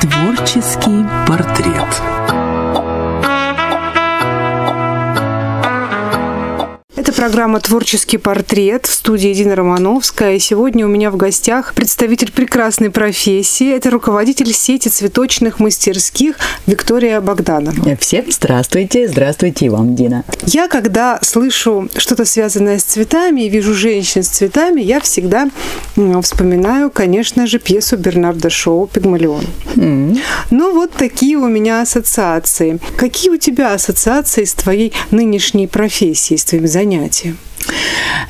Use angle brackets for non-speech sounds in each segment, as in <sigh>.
Творческий портрет. Программа «Творческий портрет» в студии Дина Романовская. И сегодня у меня в гостях представитель прекрасной профессии. Это руководитель сети цветочных мастерских Виктория Богданова. Всем здравствуйте. Здравствуйте и вам, Дина. Я, когда слышу что-то связанное с цветами и вижу женщин с цветами, я всегда вспоминаю, конечно же, пьесу Бернарда Шоу «Пигмалион». Mm. Ну, вот такие у меня ассоциации. Какие у тебя ассоциации с твоей нынешней профессией, с твоим занятием? занятие.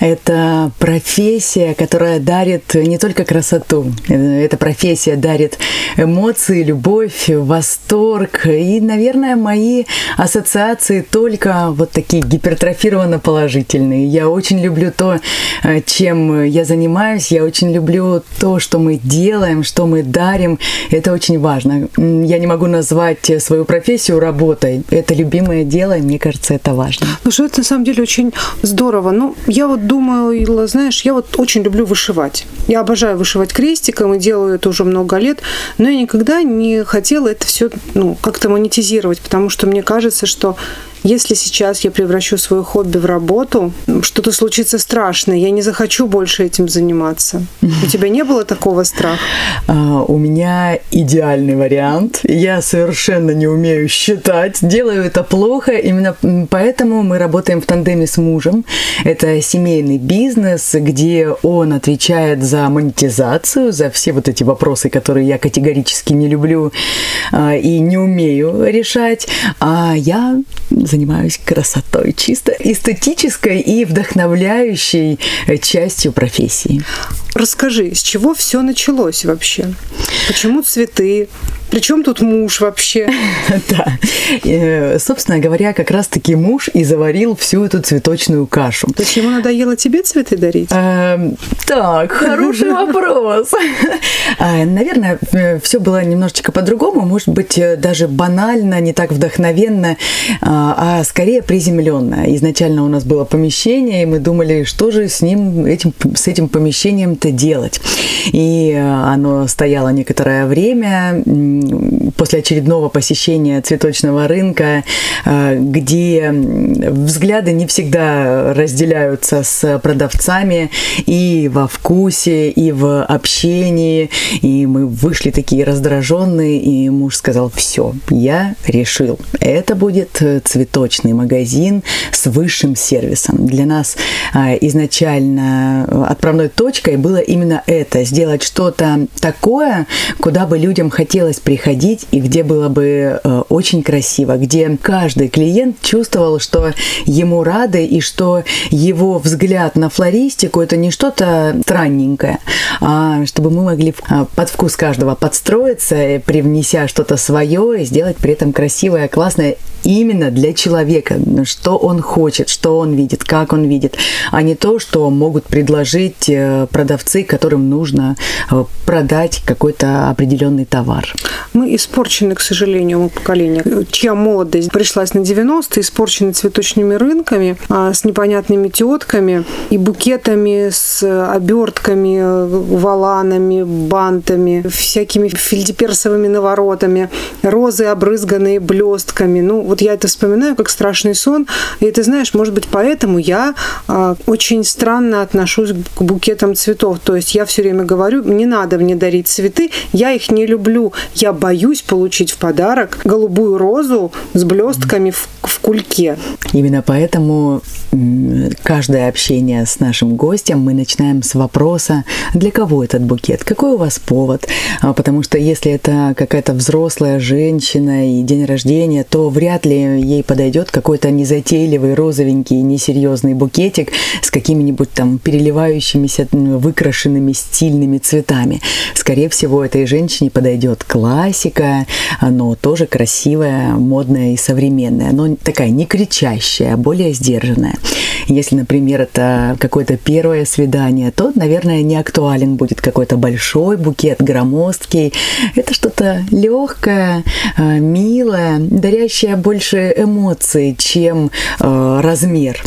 Это профессия, которая дарит не только красоту, эта профессия дарит эмоции, любовь, восторг. И, наверное, мои ассоциации только вот такие гипертрофированно положительные. Я очень люблю то, э, чем я занимаюсь, я очень люблю то, что мы делаем, что мы дарим. Это очень важно. Я не могу назвать свою профессию работой. Это любимое дело, и мне кажется, это важно. Ну что это на самом деле очень здорово. Ну, я вот думаю, знаешь, я вот очень люблю вышивать. Я обожаю вышивать крестиком и делаю это уже много лет, но я никогда не хотела это все ну, как-то монетизировать, потому что мне кажется, что если сейчас я превращу свое хобби в работу, что-то случится страшное, я не захочу больше этим заниматься. У <laughs> тебя не было такого страха? А, у меня идеальный вариант. Я совершенно не умею считать, делаю это плохо. Именно поэтому мы работаем в тандеме с мужем. Это семейный бизнес, где он отвечает за монетизацию, за все вот эти вопросы, которые я категорически не люблю а, и не умею решать. А я занимаюсь красотой, чисто эстетической и вдохновляющей частью профессии. Расскажи, с чего все началось вообще? Почему цветы? Причем тут муж вообще? <laughs> Да. Э, собственно говоря, как раз-таки муж и заварил всю эту цветочную кашу. То есть ему надоело тебе цветы дарить? Эм, так, хороший <laughs> вопрос. А, наверное, э, все было немножечко по-другому. Может быть, э, даже банально, не так вдохновенно, а, а скорее приземленно. Изначально у нас было помещение, и мы думали, что же с ним, этим, с этим помещением-то делать. И оно стояло некоторое время после очередного посещения цветочного рынка, э, где взгляды не всегда разделяются с продавцами и во вкусе, и в общении. И мы вышли такие раздраженные, и муж сказал, все, я решил, это будет цветочный магазин с высшим сервисом. Для нас э, изначально отправной точкой было именно это, сделать что-то такое, куда бы людям хотелось приходить и где было бы э, очень красиво, где каждый клиент чувствовал, что ему рады и что его взгляд на флористику это не что-то странненькое, а чтобы мы могли э, под вкус каждого подстроиться, привнеся что-то свое и сделать при этом красивое, классное именно для человека, что он хочет, что он видит, как он видит, а не то, что могут предложить э, продавцы, которым нужно продать какой-то определенный товар. Мы испорчены, к сожалению, поколение, чья молодость пришлась на 90-е, испорчены цветочными рынками, а, с непонятными тетками и букетами с обертками, валанами, бантами, всякими фельдеперсовыми наворотами, розы, обрызганные блестками. Ну, вот я это вспоминаю как страшный сон. И ты знаешь, может быть, поэтому я а, очень странно отношусь к букетам цветов. То есть я все время говорю, не надо мне дарить цветы, я их не люблю. Я боюсь получить в подарок голубую розу с блестками в, кульке. Именно поэтому каждое общение с нашим гостем мы начинаем с вопроса, для кого этот букет, какой у вас повод, а, потому что если это какая-то взрослая женщина и день рождения, то вряд ли ей подойдет какой-то незатейливый розовенький несерьезный букетик с какими-нибудь там переливающимися выкрашенными стильными цветами. Скорее всего, этой женщине подойдет классика, но тоже красивая, модная и современная, но такая не кричащая, а более сдержанная. Если, например, это какое-то первое свидание, то, наверное, не актуален будет какой-то большой букет, громоздкий. Это что-то легкое, э, милое, дарящее больше эмоций, чем э, размер.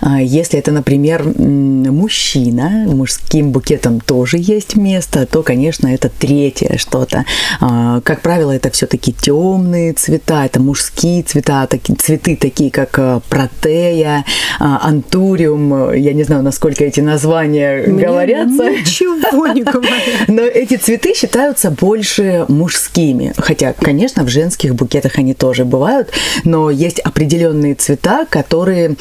А, если это, например, мужчина, мужским букетом тоже есть место, то, конечно, это третье что-то. А, как правило, это все-таки темные цвета, это мужские цвета, такие, цветы такие, как протея, а, антуриум. Я не знаю, насколько эти названия Мне говорятся. Ничего не говорят. <laughs> Но эти цветы считаются больше мужскими. Хотя, конечно, в женских букетах они тоже бывают, но есть определенные цвета, которые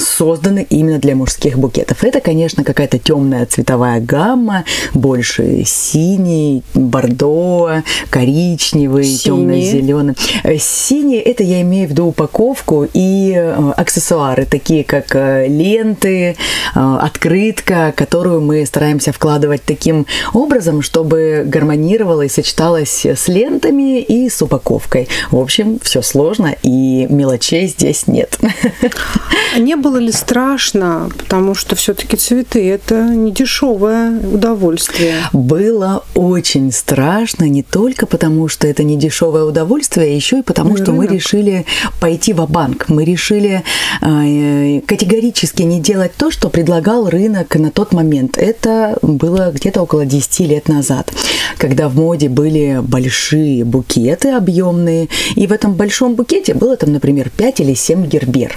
созданы именно для мужских букетов. Это, конечно, какая-то темная цветовая гамма, больше синий, бордо, коричневый, темно-зеленый. Э, синий это я имею в виду упаковку и э, аксессуары, такие как э, ленты, открытка, которую мы стараемся вкладывать таким образом, чтобы гармонировала и сочеталась с лентами и с упаковкой. В общем, все сложно и мелочей здесь нет. Не было ли страшно, потому что все-таки цветы это не дешевое удовольствие. Было очень страшно не только потому, что это не дешевое удовольствие, а еще и потому, ну, что рынок. мы решили пойти в банк Мы решили э, категорически не делать то, что предлагал рынок на тот момент. Это было где-то около 10 лет назад, когда в моде были большие букеты объемные, и в этом большом букете было там, например, 5 или 7 гербер.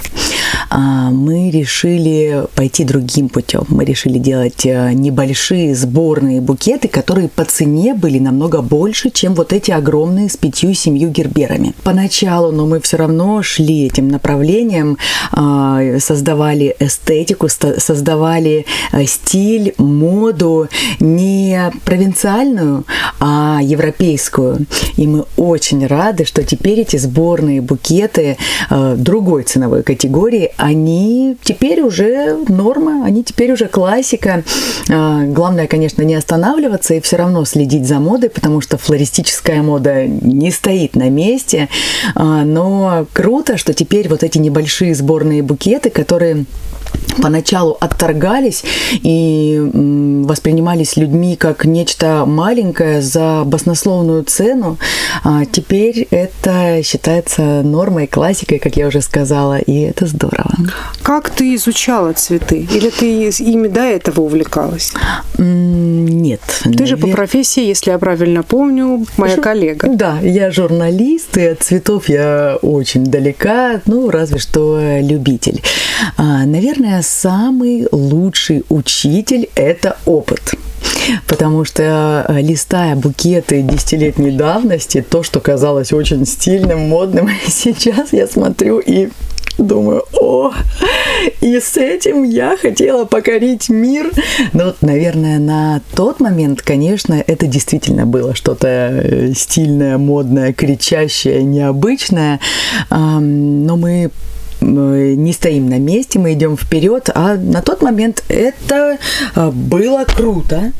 Мы решили пойти другим путем. Мы решили делать э, небольшие сборные букеты, которые по цене были намного больше, чем вот эти огромные с пятью-семью герберами. Поначалу, но мы все равно шли этим направлением, а, создавали эстетику, создавали э, стиль, моду не провинциальную, а европейскую. И мы очень рады, что теперь эти сборные букеты э, другой ценовой категории, они теперь уже норма, они теперь уже классика. А, главное, конечно, не останавливаться и все равно следить за модой, потому что флористическая мода не стоит на месте. А, но круто, что теперь вот эти небольшие сборные букеты, которые поначалу отторгались и воспринимались людьми как нечто маленькое за баснословную цену, а теперь это считается нормой, классикой, как я уже сказала, и это здорово. Как ты изучала цветы? Или ты ими до этого увлекалась? Нет. Ты навер... же по профессии, если я правильно помню, моя Ж... коллега. Да, я журналист, и от цветов я очень далека, ну, разве что любитель. А, наверное, самый лучший учитель – это опыт. Потому что э, листая букеты десятилетней давности, то, что казалось очень стильным, модным, <laughs> сейчас я смотрю и думаю, о, и с этим я хотела покорить мир. Ну, наверное, на тот момент, конечно, это действительно было что-то э, стильное, модное, кричащее, необычное. Но мы не стоим на месте, мы идем вперед, а на тот момент это а, было круто,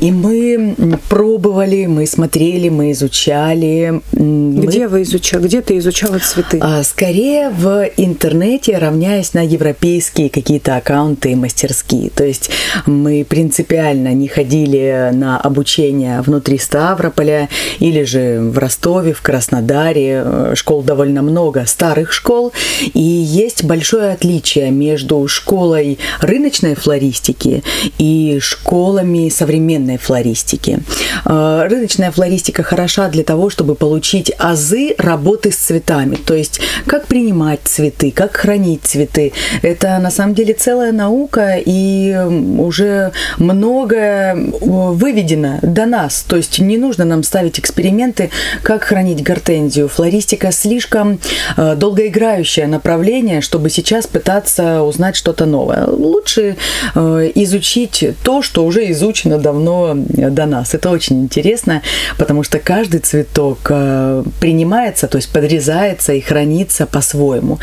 и мы пробовали, мы смотрели, мы изучали. Где мы... вы изучали? Где ты изучала цветы? А, скорее в интернете, равняясь на европейские какие-то аккаунты и мастерские. То есть мы принципиально не ходили на обучение внутри Ставрополя или же в Ростове, в Краснодаре. Школ довольно много, старых школ, и есть большое отличие между школой рыночной флористики и школами современной флористики. А, рыночная флористика хороша для того, чтобы получить азы работы с цветами, то есть как принимать цветы, как хранить цветы. Это на самом деле целая наука и уже многое выведено до нас. То есть не нужно нам ставить эксперименты, как хранить гортензию. Флористика слишком а, долгоиграющее направление, мышления, чтобы сейчас пытаться узнать что-то новое. Лучше э, изучить то, что уже изучено давно до нас. Это очень интересно, потому что каждый цветок э, принимается, то есть подрезается и хранится по-своему.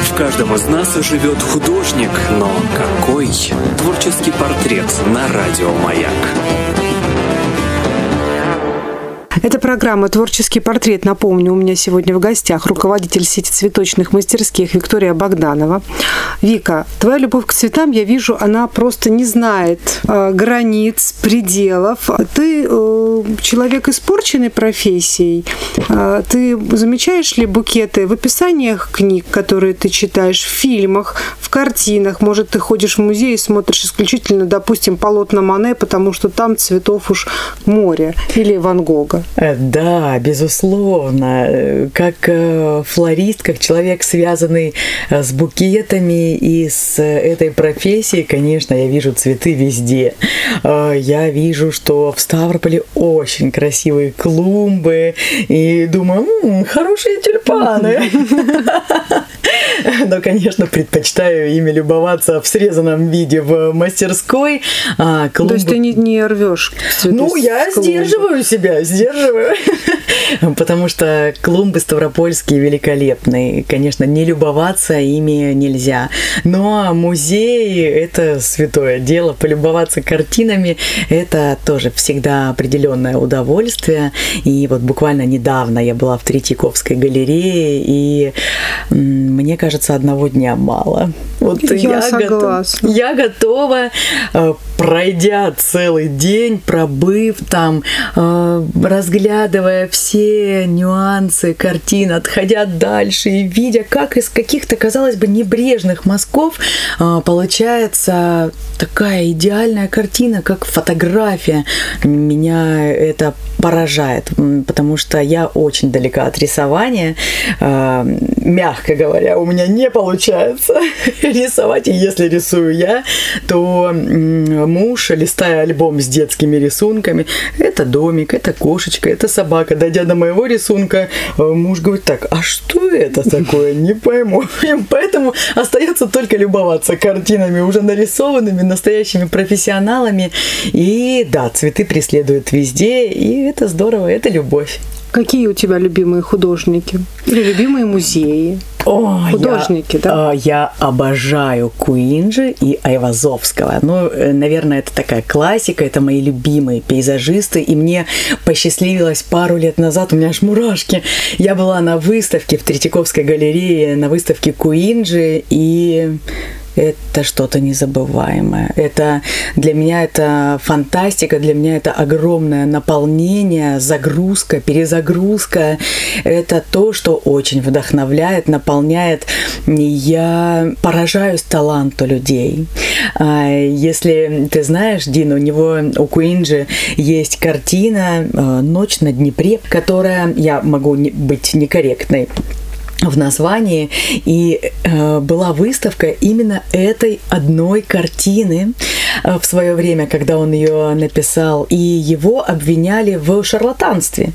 В каждом из нас живет художник, но какой творческий портрет на радио «Маяк». Это программа «Творческий портрет». Напомню, у меня сегодня в гостях руководитель сети цветочных мастерских Виктория Богданова. Вика, твоя любовь к цветам, я вижу, она просто не знает э, границ, пределов. Ты э, человек испорченной профессией. Э, ты замечаешь ли букеты в описаниях книг, которые ты читаешь, в фильмах, в картинах? Может, ты ходишь в музей и смотришь исключительно, допустим, полотна Мане, потому что там цветов уж море, или Ван Гога? Э, да, безусловно. Как э, флорист, как человек, связанный э, с букетами и с этой профессией, конечно, я вижу цветы везде. Я вижу, что в Ставрополе очень красивые клумбы, и думаю, м-м, хорошие тюльпаны. <laughs> Но, конечно, предпочитаю ими любоваться в срезанном виде в мастерской. А. То есть ты не, не рвешь Ну, я сдерживаю себя, сдерживаю. Потому что клумбы ставропольские великолепные. Конечно, не любоваться ими нельзя. Но музей – это святое дело. Полюбоваться картинами – это тоже всегда определенное удовольствие. И вот буквально недавно я была в Третьяковской галерее, и мне кажется, одного дня мало. Вот я, я, согласна. Готов, я готова, э, пройдя целый день, пробыв там, э, разглядывая все нюансы картин, отходя дальше и видя, как из каких-то, казалось бы, небрежных мазков э, получается такая идеальная картина, как фотография. Меня это поражает, потому что я очень далека от рисования, мягко говоря, у меня не получается <laughs> рисовать, и если рисую я, то муж, листая альбом с детскими рисунками, это домик, это кошечка, это собака. Дойдя до моего рисунка, э, муж говорит, так, а что это такое? Не пойму. <laughs> И поэтому остается только любоваться картинами, уже нарисованными, настоящими профессионалами. И да, цветы преследуют везде, и это здорово, это любовь. Какие у тебя любимые художники? Или любимые музеи? О, Художники, я, да? А, я обожаю Куинджи и Айвазовского. Ну, э, наверное, это такая классика, это мои любимые пейзажисты. И мне посчастливилось пару лет назад, у меня аж мурашки. Я была на выставке в Третьяковской галерее, на выставке Куинджи, и это что-то незабываемое. Это для меня это фантастика, для меня это огромное наполнение, загрузка, перезагрузка. Это то, что очень вдохновляет, наполняет. Я поражаюсь таланту людей. А, если ты знаешь, Дин, у него, у Куинджи есть картина э, «Ночь на Днепре», которая, я могу быть некорректной, в названии, и э, была выставка именно этой одной картины э, в свое время, когда он ее написал, и его обвиняли в шарлатанстве,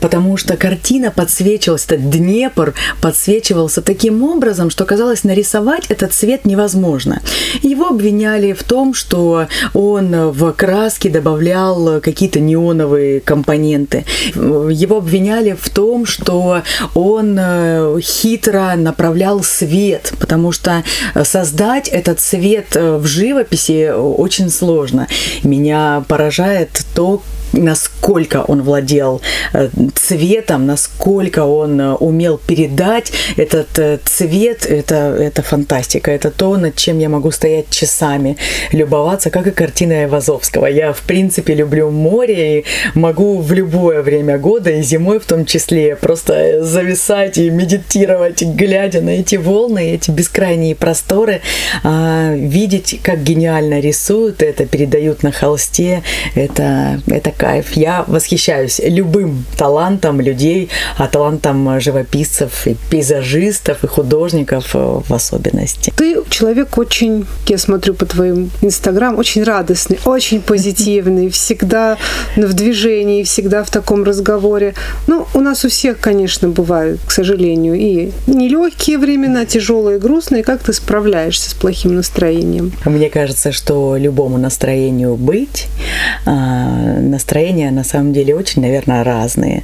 потому что картина подсвечивалась, этот Днепр подсвечивался таким образом, что казалось нарисовать этот цвет невозможно. Его обвиняли в том, что он в краски добавлял какие-то неоновые компоненты. Его обвиняли в том, что он э, хитро направлял свет, потому что создать этот свет э, в живописи очень сложно. Меня поражает то, насколько он владел э, цветом, насколько он э, умел передать этот э, цвет, это, это фантастика. Это то, над чем я могу стоять часами, любоваться, как и картина Айвазовского. Я, в принципе, люблю море и могу в любое время года, и зимой в том числе, просто зависать и медитировать, глядя на эти волны, эти бескрайние просторы, а, видеть, как гениально рисуют это, передают на холсте. Это, это кайф. Я восхищаюсь любым талантом людей, а талантом живописцев и пейзажистов и художников э, в особенности. Ты человек очень, я смотрю по твоим инстаграм, очень радостный, очень позитивный, всегда в движении, всегда в таком разговоре. Ну, у нас у всех, конечно, бывают, к сожалению, и нелегкие времена, тяжелые, грустные. Как ты справляешься с плохим настроением? Мне кажется, что любому настроению быть, а, настроения на самом деле очень, наверное, разные.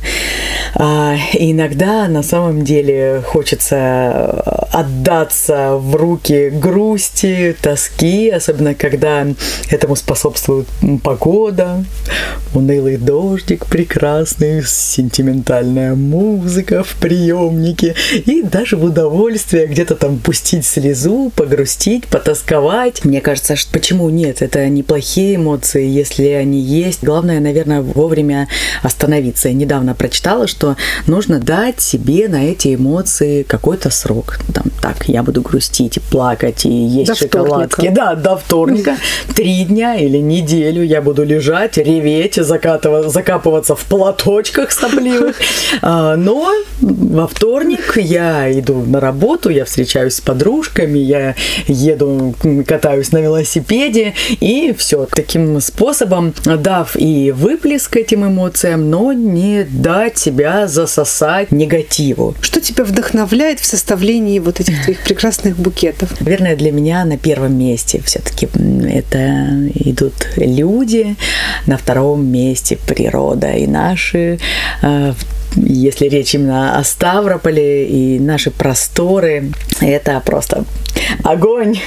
А, иногда на самом деле хочется отдаться в руки грусти, тоски, особенно когда этому способствует погода, унылый дождик прекрасный, сентиментальная музыка в приемнике и даже в удовольствие где-то там пустить слезу, погрустить, потасковать. Мне кажется, что почему нет? Это неплохие эмоции, если они есть. Главное, наверное, вовремя остановиться. Я недавно прочитала, что нужно дать себе на эти эмоции какой-то срок. Там, так, я буду грустить и плакать, и есть до шоколадки. Вторника. Да, до вторника. Три дня или неделю я буду лежать, реветь, закапываться в платочках сопливых. <laughs> А, но во вторник я иду на работу, я встречаюсь с подружками, я еду, катаюсь на велосипеде, и все. Таким способом, дав и выплеск этим эмоциям, но не дать себя засосать негативу. Что тебя вдохновляет в составлении вот этих твоих <laughs> прекрасных букетов? Наверное, для меня на первом месте все-таки это идут люди, на втором месте природа и наши э, если речь именно о Ставрополе и наши просторы, это просто огонь.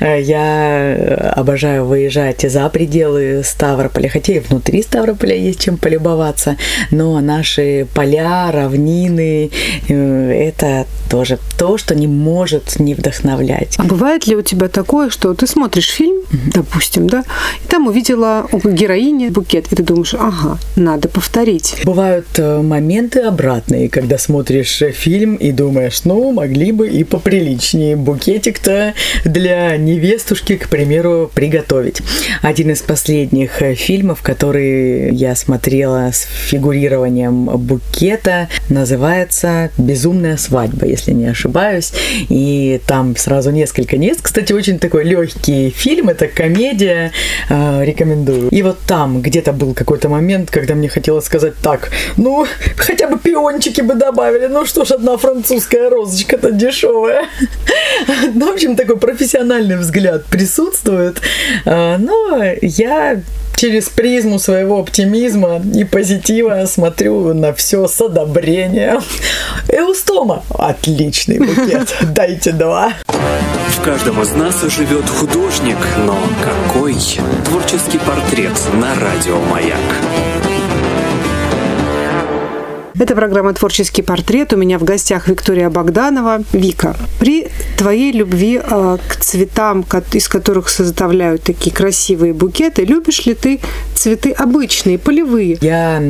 Я обожаю выезжать за пределы Ставрополя, хотя и внутри Ставрополя есть чем полюбоваться, но наши поля, равнины, э, это тоже то, что не может не вдохновлять. А бывает ли у тебя такое, что ты смотришь фильм, допустим, да, и там увидела у героини букет, и ты думаешь, ага, надо повторить. Бывают э, моменты обратные, когда смотришь фильм и думаешь, ну, могли бы и поприличнее букетик-то для невестушки, к примеру, приготовить. Один из последних э, фильмов, который я смотрела с фигурированием букета, называется «Безумная свадьба», если не ошибаюсь. И там сразу несколько мест. Кстати, очень такой легкий фильм, это комедия, э, рекомендую. И вот там где-то был какой-то момент, когда мне хотелось сказать так, ну, хотя бы пиончики бы добавили, ну что ж, одна французская розочка-то дешевая. <laughs> Ну, в общем, такой профессиональный взгляд присутствует. А, но я через призму своего оптимизма и позитива смотрю на все с одобрением. Эустома. Отличный букет. <laughs> Дайте два. В каждом из нас живет художник, но какой? Творческий портрет на радио «Маяк». Это программа «Творческий портрет». У меня в гостях Виктория Богданова. Вика, при твоей любви э, к цветам, из которых составляют такие красивые букеты, любишь ли ты цветы обычные, полевые? Я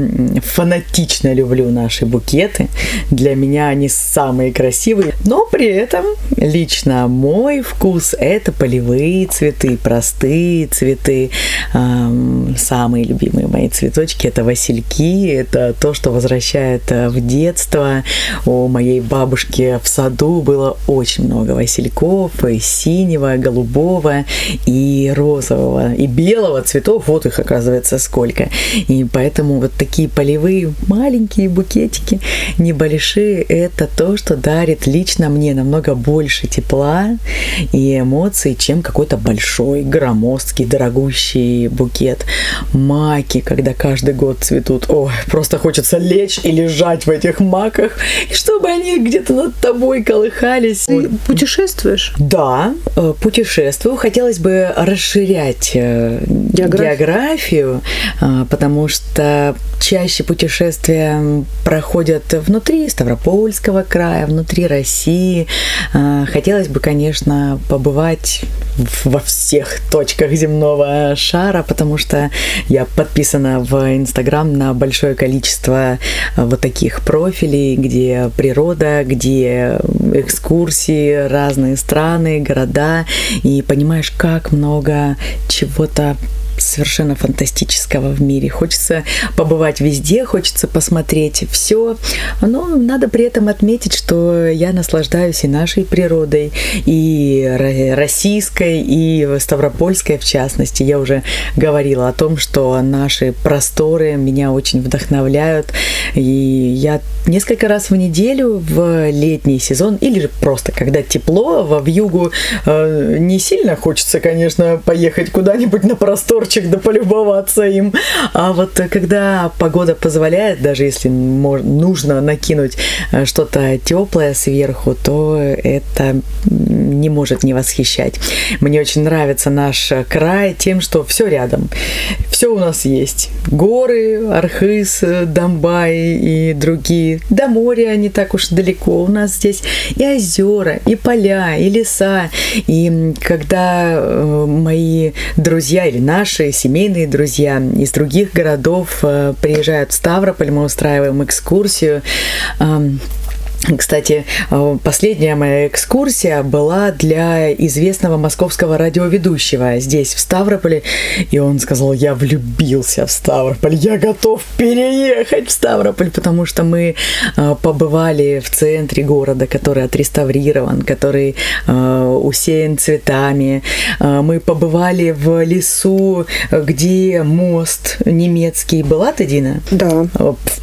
фанатично люблю наши букеты. Для меня они самые красивые. Но при этом лично мой вкус – это полевые цветы, простые цветы. Самые любимые мои цветочки – это васильки. Это то, что возвращает это в детство. У моей бабушки в саду было очень много васильков, и синего, голубого, и розового, и белого цветов. Вот их, оказывается, сколько. И поэтому вот такие полевые маленькие букетики, небольшие, это то, что дарит лично мне намного больше тепла и эмоций, чем какой-то большой, громоздкий, дорогущий букет. Маки, когда каждый год цветут, ой, просто хочется лечь и лежать в этих маках, и чтобы они где-то над тобой колыхались. Ты путешествуешь? Да, э, путешествую. Хотелось бы расширять э, географию, географию э, потому что чаще путешествия проходят внутри Ставропольского края, внутри России. Хотелось бы, конечно, побывать во всех точках земного шара, потому что я подписана в Инстаграм на большое количество вот таких профилей, где природа, где экскурсии, разные страны, города, и понимаешь, как много чего-то совершенно фантастического в мире. Хочется побывать везде, хочется посмотреть все, но надо при этом отметить, что я наслаждаюсь и нашей природой, и российской, и ставропольской в частности. Я уже говорила о том, что наши просторы меня очень вдохновляют, и я несколько раз в неделю в летний сезон или же просто когда тепло, во вьюгу э, не сильно хочется, конечно, поехать куда-нибудь на просторчик цветочек, да полюбоваться им. А вот когда погода позволяет, даже если нужно накинуть э, что-то теплое сверху, то это не может не восхищать. Мне очень нравится наш край тем, что все рядом. Все у нас есть. Горы, Архыз, Домбай и другие. До моря не так уж далеко. У нас здесь и озера, и поля, и леса. И когда э, мои друзья или наши семейные друзья из других городов э, приезжают в Ставрополь, мы устраиваем экскурсию, кстати, э, последняя моя экскурсия была для известного московского радиоведущего здесь, в Ставрополе. И он сказал, я влюбился в Ставрополь, я готов переехать в Ставрополь, потому что мы э, побывали в центре города, который отреставрирован, который э, усеян цветами. Мы побывали в лесу, где мост немецкий. Была ты, Дина? Да.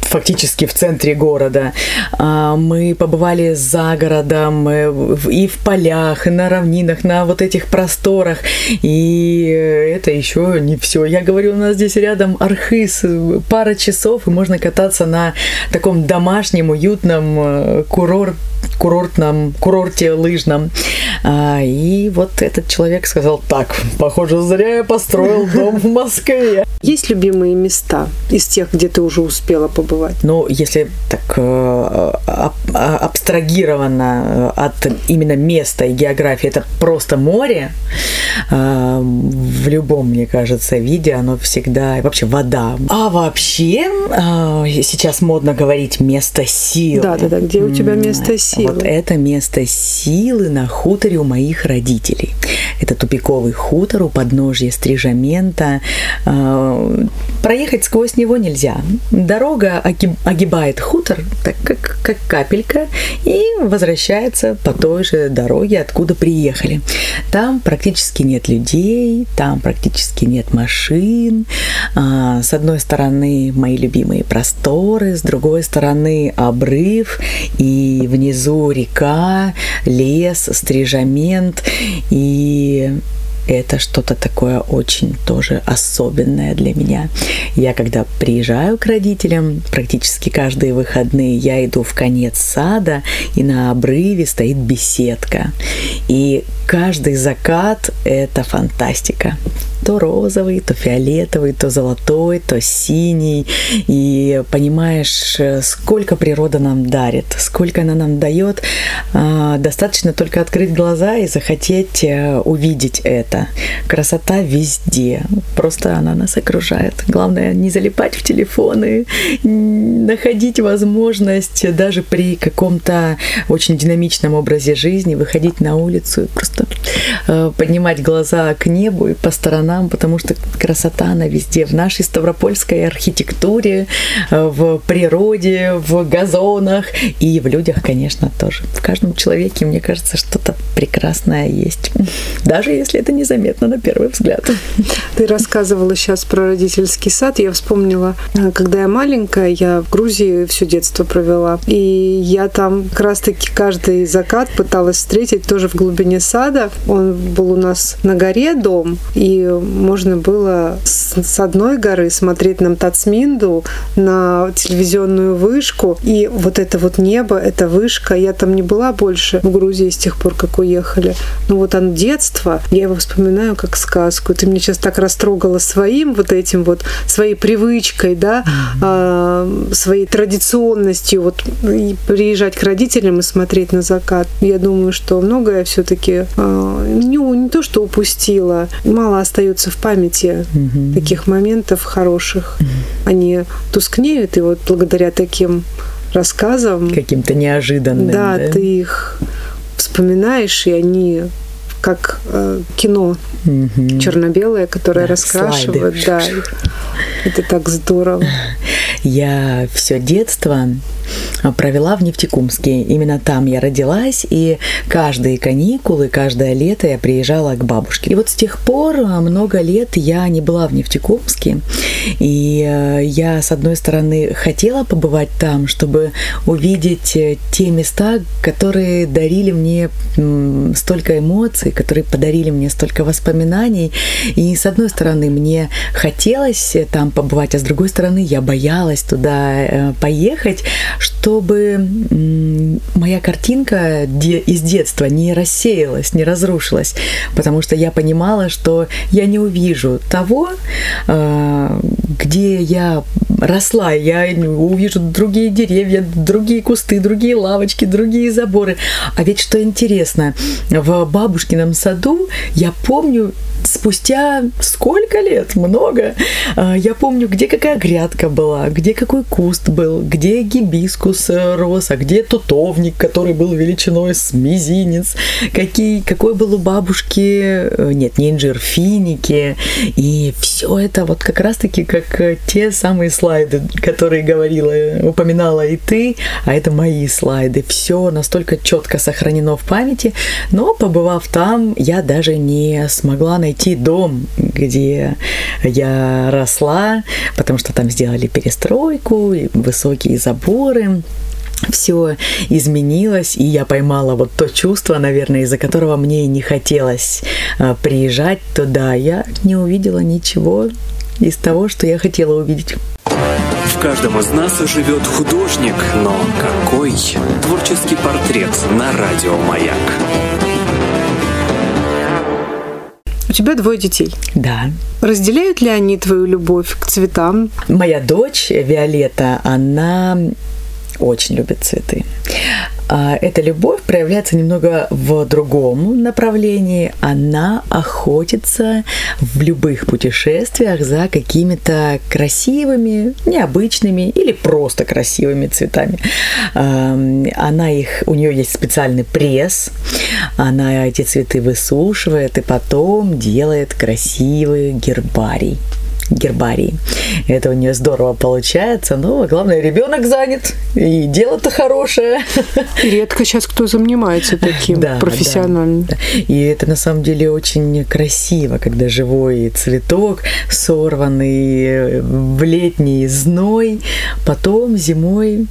Фактически в центре города. Мы побывали за городом, и в полях, и на равнинах, на вот этих просторах. И это еще не все. Я говорю, у нас здесь рядом Архыз, пара часов, и можно кататься на таком домашнем, уютном э, курорт, курортном, курорте лыжном. А, и вот этот человек сказал, так, похоже, зря я построил <laughs> дом в Москве. Есть любимые места из тех, где ты уже успела побывать? Ну, если так э, абстрагированно э, от именно места и географии, это просто море. Э, в любом, мне кажется, виде оно всегда... Вообще вода. А вообще сейчас модно говорить место силы. Да, да, да. Где у тебя место силы? Вот это место силы на хуторе у моих родителей. Это тупиковый хутор у подножья Стрижамента. Проехать сквозь него нельзя. Дорога огибает хутор, так как, как капелька, и возвращается по той же дороге, откуда приехали. Там практически нет людей, там практически нет машин. А, с одной стороны мои любимые просторы, с другой стороны обрыв, и внизу река, лес, стрижамент, и это что-то такое очень тоже особенное для меня. Я когда приезжаю к родителям, практически каждые выходные я иду в конец сада, и на обрыве стоит беседка. И каждый закат – это фантастика то розовый, то фиолетовый, то золотой, то синий. И понимаешь, сколько природа нам дарит, сколько она нам дает. А, достаточно только открыть глаза и захотеть э, увидеть это. Красота везде. Просто она нас окружает. Главное не залипать в телефоны, находить возможность даже при каком-то очень динамичном образе жизни выходить на улицу и просто э, поднимать глаза к небу и по сторонам нам, потому что красота, она везде, в нашей ставропольской архитектуре, э, в природе, в газонах и в людях, конечно, тоже. В каждом человеке, мне кажется, что-то прекрасное есть, <laughs> даже если это незаметно на первый взгляд. Ты рассказывала сейчас про родительский сад, я вспомнила, э, когда я маленькая, я в Грузии все детство провела, и я там как раз-таки каждый закат пыталась встретить тоже в глубине сада. Он был у нас на горе дом, и можно было с, с одной горы смотреть на Тацминду, на телевизионную вышку, и вот это вот небо, эта вышка, я там не была больше в Грузии с тех пор, как уехали, но вот оно детство, я его вспоминаю как сказку. Ты меня сейчас так растрогала своим вот этим вот, своей привычкой, да, э, своей традиционностью, вот приезжать к родителям и смотреть на закат. Я думаю, что многое все-таки а, не, не то, что упустила, мало остается в памяти угу. таких моментов хороших. Угу. Они тускнеют, и вот благодаря таким рассказам... Каким-то неожиданным. Да, да, ты их вспоминаешь, и они как э, кино угу. черно-белое, которое да, раскрашивают. Слайды. Да, это так здорово. Я все детство провела в Нефтекумске. Именно там я родилась, и каждые каникулы, каждое лето я приезжала к бабушке. И вот с тех пор много лет я не была в Нефтекумске, и э, я, с одной стороны, хотела побывать там, чтобы увидеть э, те места, которые дарили мне столько эмоций, которые подарили мне столько воспоминаний. И, с одной стороны, мне хотелось там побывать, а с другой стороны, я боялась туда э, поехать, чтобы моя картинка из детства не рассеялась, не разрушилась, потому что я понимала, что я не увижу того, э, где я росла, я увижу другие деревья, другие кусты, другие лавочки, другие заборы. А ведь что интересно, в бабушкином саду я помню спустя сколько лет? Много. А, я помню, где какая грядка была, где какой куст был, где гибискус э, рос, а где тутовник, который был величиной с мизинец, какие, какой был у бабушки, э, нет, не инжир, финики. И все это вот как раз-таки как э, те самые слайды, которые говорила, упоминала и ты, а это мои слайды. Все настолько четко сохранено в памяти, но побывав там, я даже не смогла найти найти дом, где я росла, потому что там сделали перестройку, высокие заборы все изменилось, и я поймала вот то чувство, наверное, из-за которого мне и не хотелось а, приезжать туда. Я не увидела ничего из того, что я хотела увидеть. В каждом из нас живет художник, но какой творческий портрет на радио «Маяк». У тебя двое детей. Да. Разделяют ли они твою любовь к цветам? Моя дочь Виолетта, она очень любит цветы. А эта любовь проявляется немного в другом направлении. Она охотится в любых путешествиях за какими-то красивыми, необычными или просто красивыми цветами. Она их, у нее есть специальный пресс, она эти цветы высушивает и потом делает красивый гербарий гербарии. Это у нее здорово получается, но главное, ребенок занят, и дело-то хорошее. И редко сейчас кто занимается таким <laughs> да, профессионально. Да, да. И это на самом деле очень красиво, когда живой цветок, сорванный в летний зной, потом зимой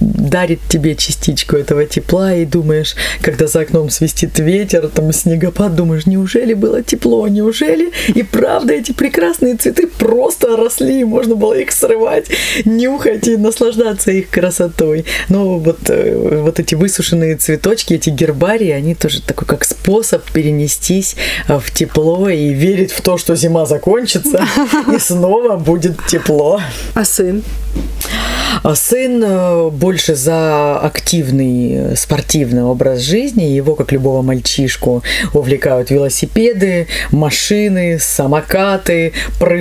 дарит тебе частичку этого тепла, и думаешь, когда за окном свистит ветер, там снегопад, думаешь, неужели было тепло, неужели и правда эти прекрасные цветы просто росли, можно было их срывать, нюхать и наслаждаться их красотой. Но вот, э, вот эти высушенные цветочки, эти гербарии, они тоже такой как способ перенестись э, в тепло и верить в то, что зима закончится и <laughs> снова будет тепло. А сын? А сын э, больше за активный спортивный образ жизни. Его, как любого мальчишку, увлекают велосипеды, машины, самокаты, прыжки,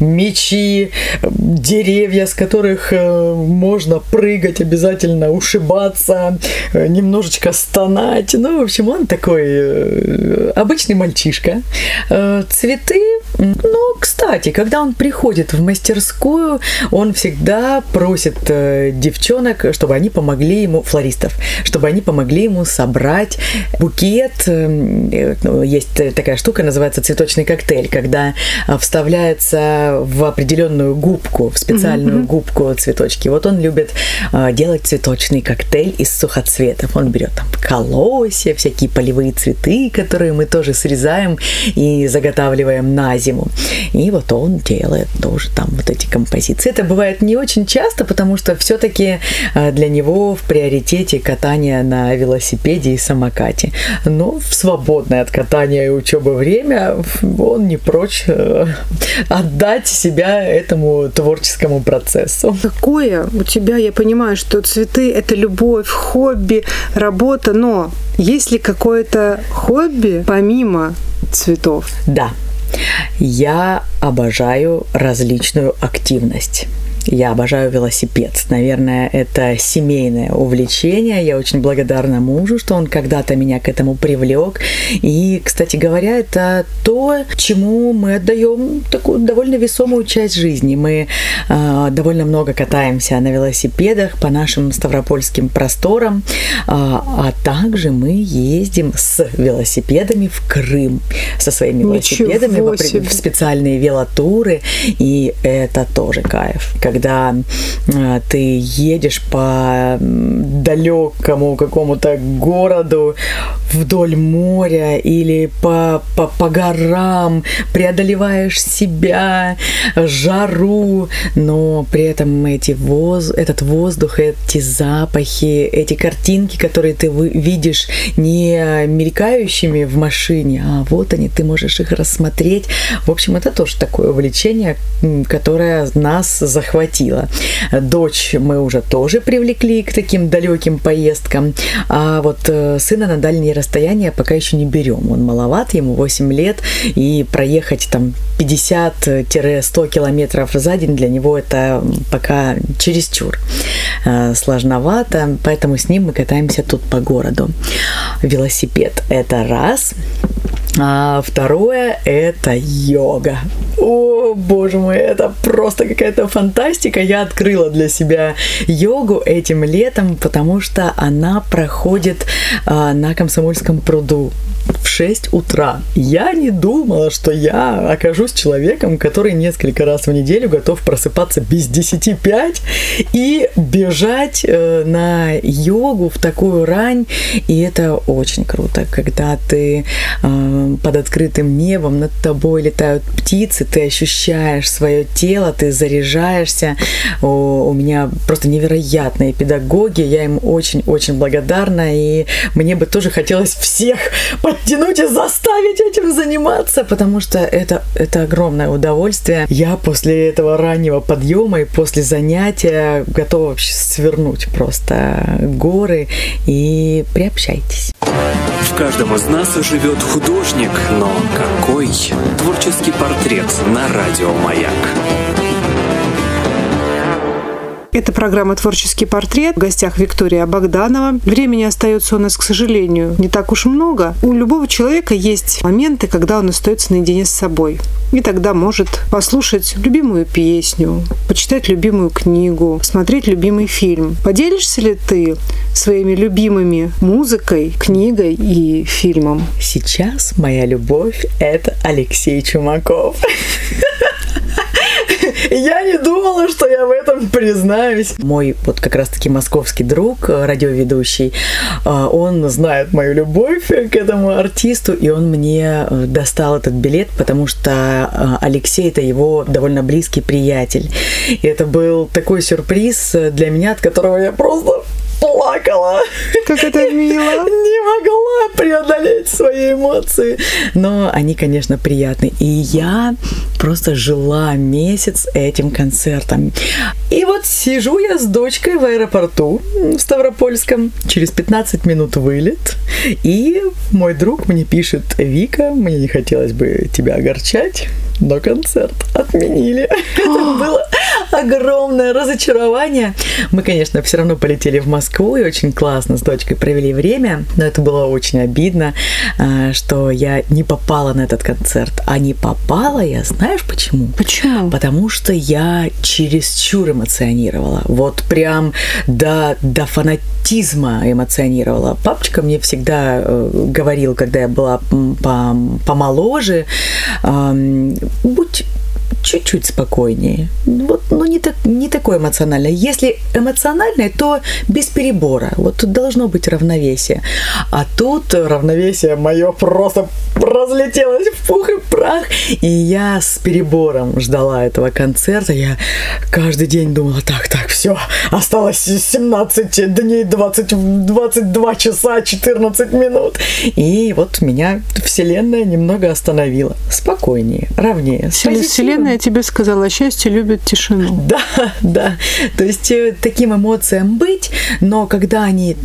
мечи, деревья, с которых э, можно прыгать обязательно, ушибаться, э, немножечко стонать. Ну, в общем, он такой обычный мальчишка. Цветы, ну, кстати, когда он приходит в мастерскую, он всегда просит э, девчонок, чтобы они помогли ему, флористов, чтобы они помогли ему собрать букет. Э, ну, есть такая штука, называется цветочный коктейль, когда э, вставляется в определенную губку, в специальную mm-hmm. губку цветочки. Вот он любит э, делать цветочный коктейль из сухоцветов. Он берет там колосья, всякие полевые цветы, которые мы тоже срезаем и заготавливаем на зиму. И вот он делает тоже там вот эти композиции. Это бывает не очень часто, часто, потому что все-таки э, для него в приоритете катание на велосипеде и самокате. Но в свободное от катания и учебы время он не прочь э, отдать себя этому творческому процессу. Какое у тебя, я понимаю, что цветы – это любовь, хобби, работа, но есть ли какое-то хобби помимо цветов? Да. Я обожаю различную активность. Я обожаю велосипед. Наверное, это семейное увлечение. Я очень благодарна мужу, что он когда-то меня к этому привлек. И, кстати говоря, это то, чему мы отдаем такую довольно весомую часть жизни. Мы э, довольно много катаемся на велосипедах по нашим ставропольским просторам, э, а также мы ездим с велосипедами в Крым со своими Ничего велосипедами в, в специальные велотуры, и это тоже кайф, когда э, ты едешь по далекому какому-то городу вдоль моря или по, по, по горам, преодолеваешь себя, жару, но при этом эти воз, этот воздух, эти запахи, эти картинки, которые ты видишь не мелькающими в машине, а вот они, ты можешь их рассмотреть. В общем, это тоже такое увлечение, которое нас захватило. Дочь мы уже тоже привлекли к таким далеким поездкам, а вот э, сына на дальние расстояния пока еще не берем. Он маловат, ему 8 лет, и проехать там 50-100 километров за день для него это пока чересчур э, сложновато, поэтому с ним мы катаемся тут по городу. Велосипед – это раз. А второе – это йога. О, боже мой, это просто какая-то фантастика. Я открыла для себя йогу этим летом, потому что она проходит а, на Комсомольском пруду в 6 утра. Я не думала, что я окажусь человеком, который несколько раз в неделю готов просыпаться без 10 5 и бежать э, на йогу в такую рань. И это очень круто, когда ты э, под открытым небом, над тобой летают птицы, ты ощущаешь свое тело, ты заряжаешься. О, у меня просто невероятные педагоги, я им очень-очень благодарна, и мне бы тоже хотелось всех <laughs> подтянуть и заставить этим заниматься, потому что это, это огромное удовольствие. Я после этого раннего подъема и после занятия готова вообще свернуть просто горы и приобщайтесь. В каждом из нас живет художник, но какой? Творческий портрет на радио «Маяк». Это программа «Творческий портрет». В гостях Виктория Богданова. Времени остается у нас, к сожалению, не так уж много. У любого человека есть моменты, когда он остается наедине с собой. И тогда может послушать любимую песню, почитать любимую книгу, смотреть любимый фильм. Поделишься ли ты своими любимыми музыкой, книгой и фильмом? Сейчас моя любовь – это Алексей Чумаков. <laughs> <laughs> Я не думала, что я в этом признаюсь. Мой вот как раз-таки московский друг, э, радиоведущий, э, он знает мою любовь к этому артисту, и он мне э, достал этот билет, потому что Алексей – это его довольно близкий приятель. И это был такой сюрприз для меня, от которого я просто плакала. Как это <laughs> мило. Не могла преодолеть свои эмоции. Но они, конечно, приятны. И я просто жила месяц этим концертом. И вот сижу я с дочкой в аэропорту в Ставропольском. Через 15 минут вылет. И мой друг мне пишет, Вика, мне не хотелось бы тебя огорчать, но концерт отменили. <laughs> Это <gasps> было огромное разочарование. Мы, конечно, все равно полетели в Москву и очень классно с дочкой провели время, но это было очень обидно, а, что я не попала на этот концерт. А не попала я, знаешь почему? Почему? Потому что я чересчур эмоционировала. Вот прям до, до фанатизма эмоционировала. Папочка мне всегда э, говорил, когда я была по, помоложе, будь чуть-чуть спокойнее. Вот, ну, не, так, не такое эмоциональное. Если эмоциональное, то без перебора. Вот тут должно быть равновесие. А тут равновесие мое просто разлетелось в пух и прах. И я с перебором ждала этого концерта. Я каждый день думала, так, так, все, осталось 17 дней, 20, 22 часа, 14 минут. И вот меня вселенная немного остановила. Спокойнее, ровнее. с Вселенная тебе сказала, счастье любит тишину. <laughs> Да, Да, то есть э, таким эмоциям быть, но когда они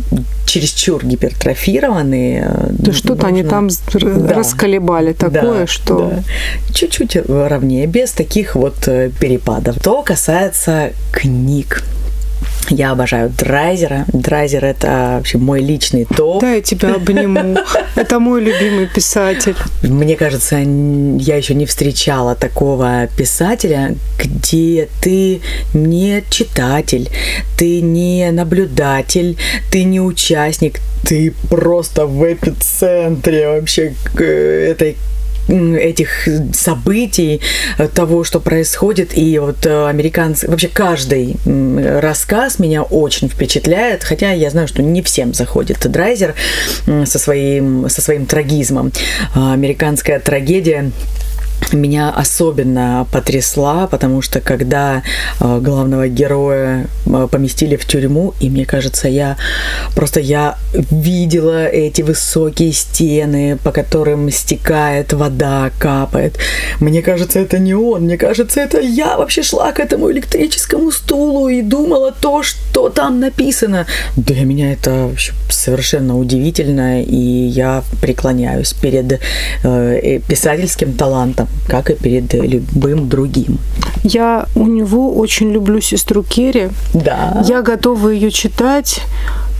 чересчур гипертрофированы... То э, что-то они там да. расколебали такое, да, что... Да. Чуть-чуть ровнее, без таких вот э, перепадов. То касается книг. Я обожаю Драйзера. Драйзер – это вообще мой личный топ. Да, я тебя обниму. <laughs> Это мой любимый писатель. Мне кажется, я еще не встречала такого писателя, где ты не читатель, ты не наблюдатель, ты не участник, ты просто в эпицентре вообще этой этих событий, э, того, что происходит. И вот э, американцы, вообще каждый рассказ меня очень впечатляет, хотя я знаю, что не всем заходит Драйзер со своим, со своим трагизмом. А, американская трагедия меня особенно потрясла, потому что когда э, главного героя э, поместили в тюрьму, и мне кажется, я просто я видела эти высокие стены, по которым стекает вода, капает. Мне кажется, это не он, мне кажется, это я вообще шла к этому электрическому стулу и думала то, что там написано. Для меня это совершенно удивительно, и я преклоняюсь перед э, писательским талантом как и перед любым другим. Я у него очень люблю сестру Керри. Да. Я готова ее читать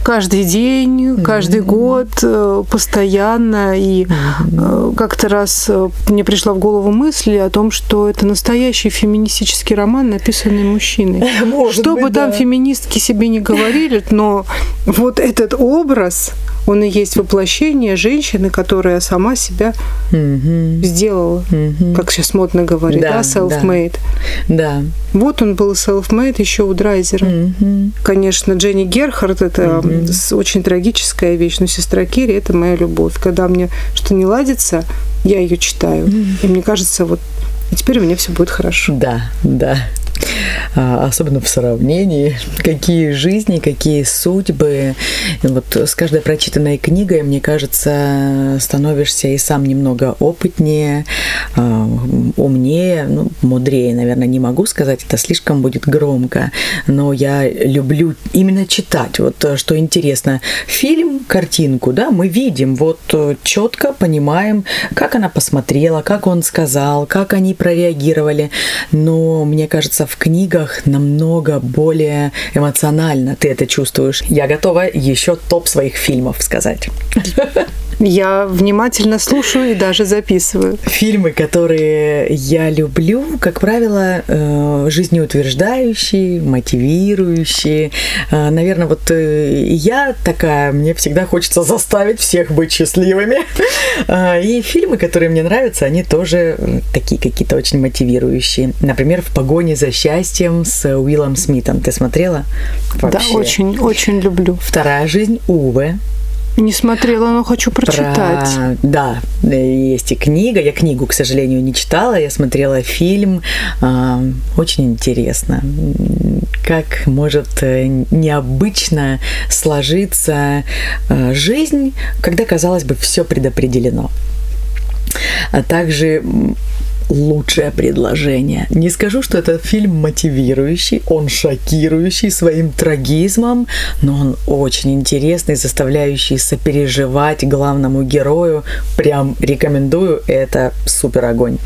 каждый день, каждый mm-hmm. год, э, постоянно. И mm-hmm. как-то раз э, мне пришла в голову мысль о том, что это настоящий феминистический роман, написанный мужчиной. <laughs> Может что быть, бы да. там феминистки себе не говорили, <laughs> но вот этот образ, он и есть воплощение женщины, которая сама себя mm-hmm. сделала, mm-hmm. как сейчас модно говорить, да, да self-made. Да. да. Вот он был self-made еще у Драйзера. Mm-hmm. Конечно, Дженни Герхард это mm-hmm. очень трагическая вещь, но сестра Керри это моя любовь. Когда мне что не ладится, я ее читаю. Mm-hmm. И мне кажется, вот и теперь у меня все будет хорошо. Да, да. А, особенно в сравнении, какие жизни, какие судьбы. Вот с каждой прочитанной книгой, мне кажется, становишься и сам немного опытнее, а, умнее, ну, мудрее, наверное, не могу сказать, это слишком будет громко, но я люблю именно читать. Вот э, что интересно, фильм, картинку, да, мы видим, вот э, четко понимаем, как она посмотрела, как он сказал, как они прореагировали, но мне кажется, в книгах намного более эмоционально ты это чувствуешь. Я готова еще топ своих фильмов сказать. Я внимательно слушаю и даже записываю. Фильмы, которые я люблю, как правило, э, жизнеутверждающие, мотивирующие. Э, наверное, вот э, я такая, мне всегда хочется заставить всех быть счастливыми. И фильмы, которые мне нравятся, они тоже такие какие-то очень мотивирующие. Например, «В погоне за счастьем» с Уиллом Смитом. Ты смотрела? Вообще. Да, очень, очень люблю. «Вторая жизнь» Увы не смотрела, но хочу прочитать. Про... Да, есть и книга. Я книгу, к сожалению, не читала. Я смотрела фильм. А, очень интересно, как может э, необычно сложиться э, жизнь, когда, казалось бы, все предопределено. А также лучшее предложение. Не скажу, что это фильм мотивирующий, он шокирующий своим трагизмом, но он очень интересный, заставляющий сопереживать главному герою. Прям рекомендую, это супер огонь.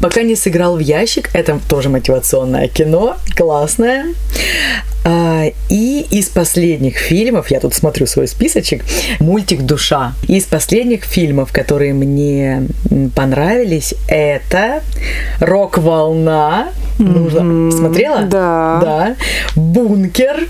Пока не сыграл в ящик, это тоже мотивационное кино, классное. А, и из последних фильмов, я тут смотрю свой списочек, мультик «Душа». Из последних фильмов, которые мне понравились, это «Рок-волна». Mm-hmm. Смотрела? Да. Да. «Бункер»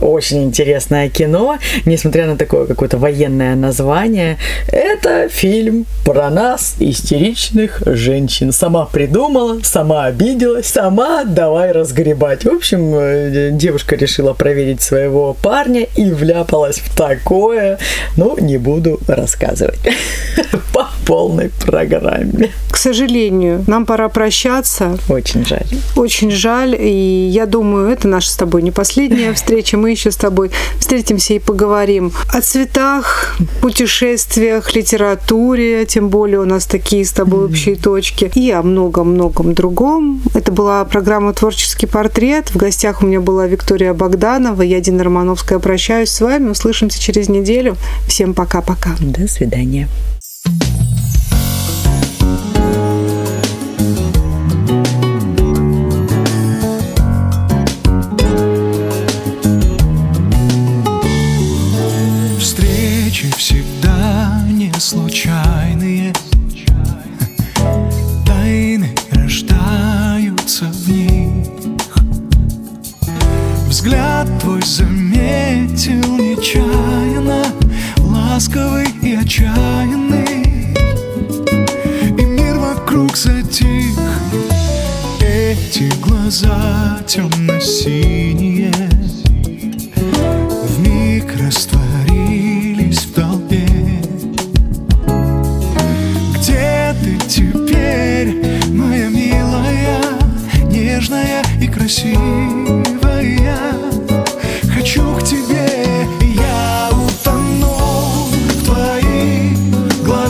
очень интересное кино, несмотря на такое какое-то военное название. Это фильм про нас, истеричных женщин. Сама придумала, сама обиделась, сама давай разгребать. В общем, э, девушка решила проверить своего парня и вляпалась в такое. Ну, не буду рассказывать. <laughs> По полной программе. К сожалению, нам пора прощаться. Очень жаль. Очень жаль. И я думаю, это наша с тобой не последняя встреча мы еще с тобой встретимся и поговорим о цветах, путешествиях, литературе, тем более у нас такие с тобой общие точки, и о многом-многом другом. Это была программа «Творческий портрет». В гостях у меня была Виктория Богданова, я Дина Романовская прощаюсь с вами, услышимся через неделю. Всем пока-пока. До свидания.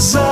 casa.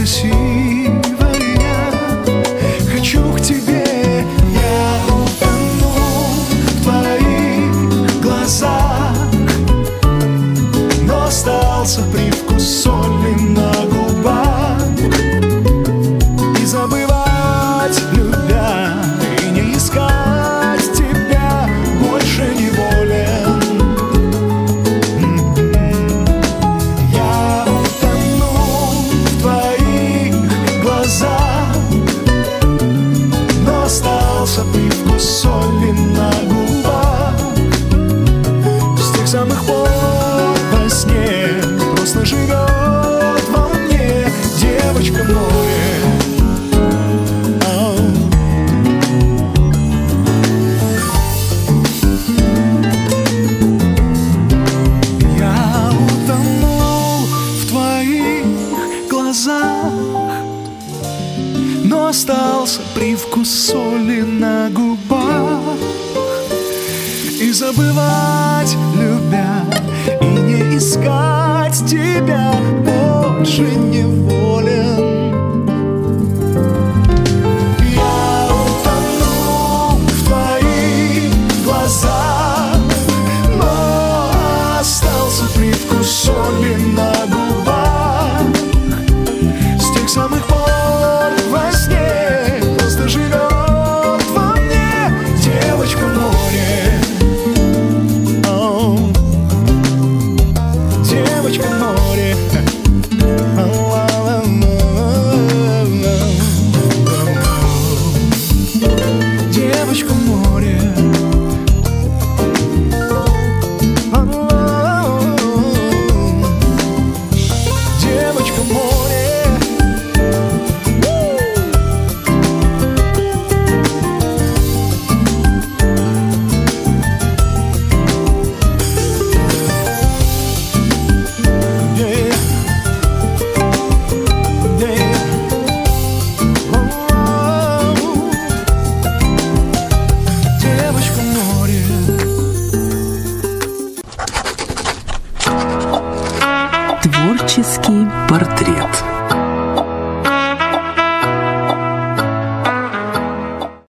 crecí. больше не вор.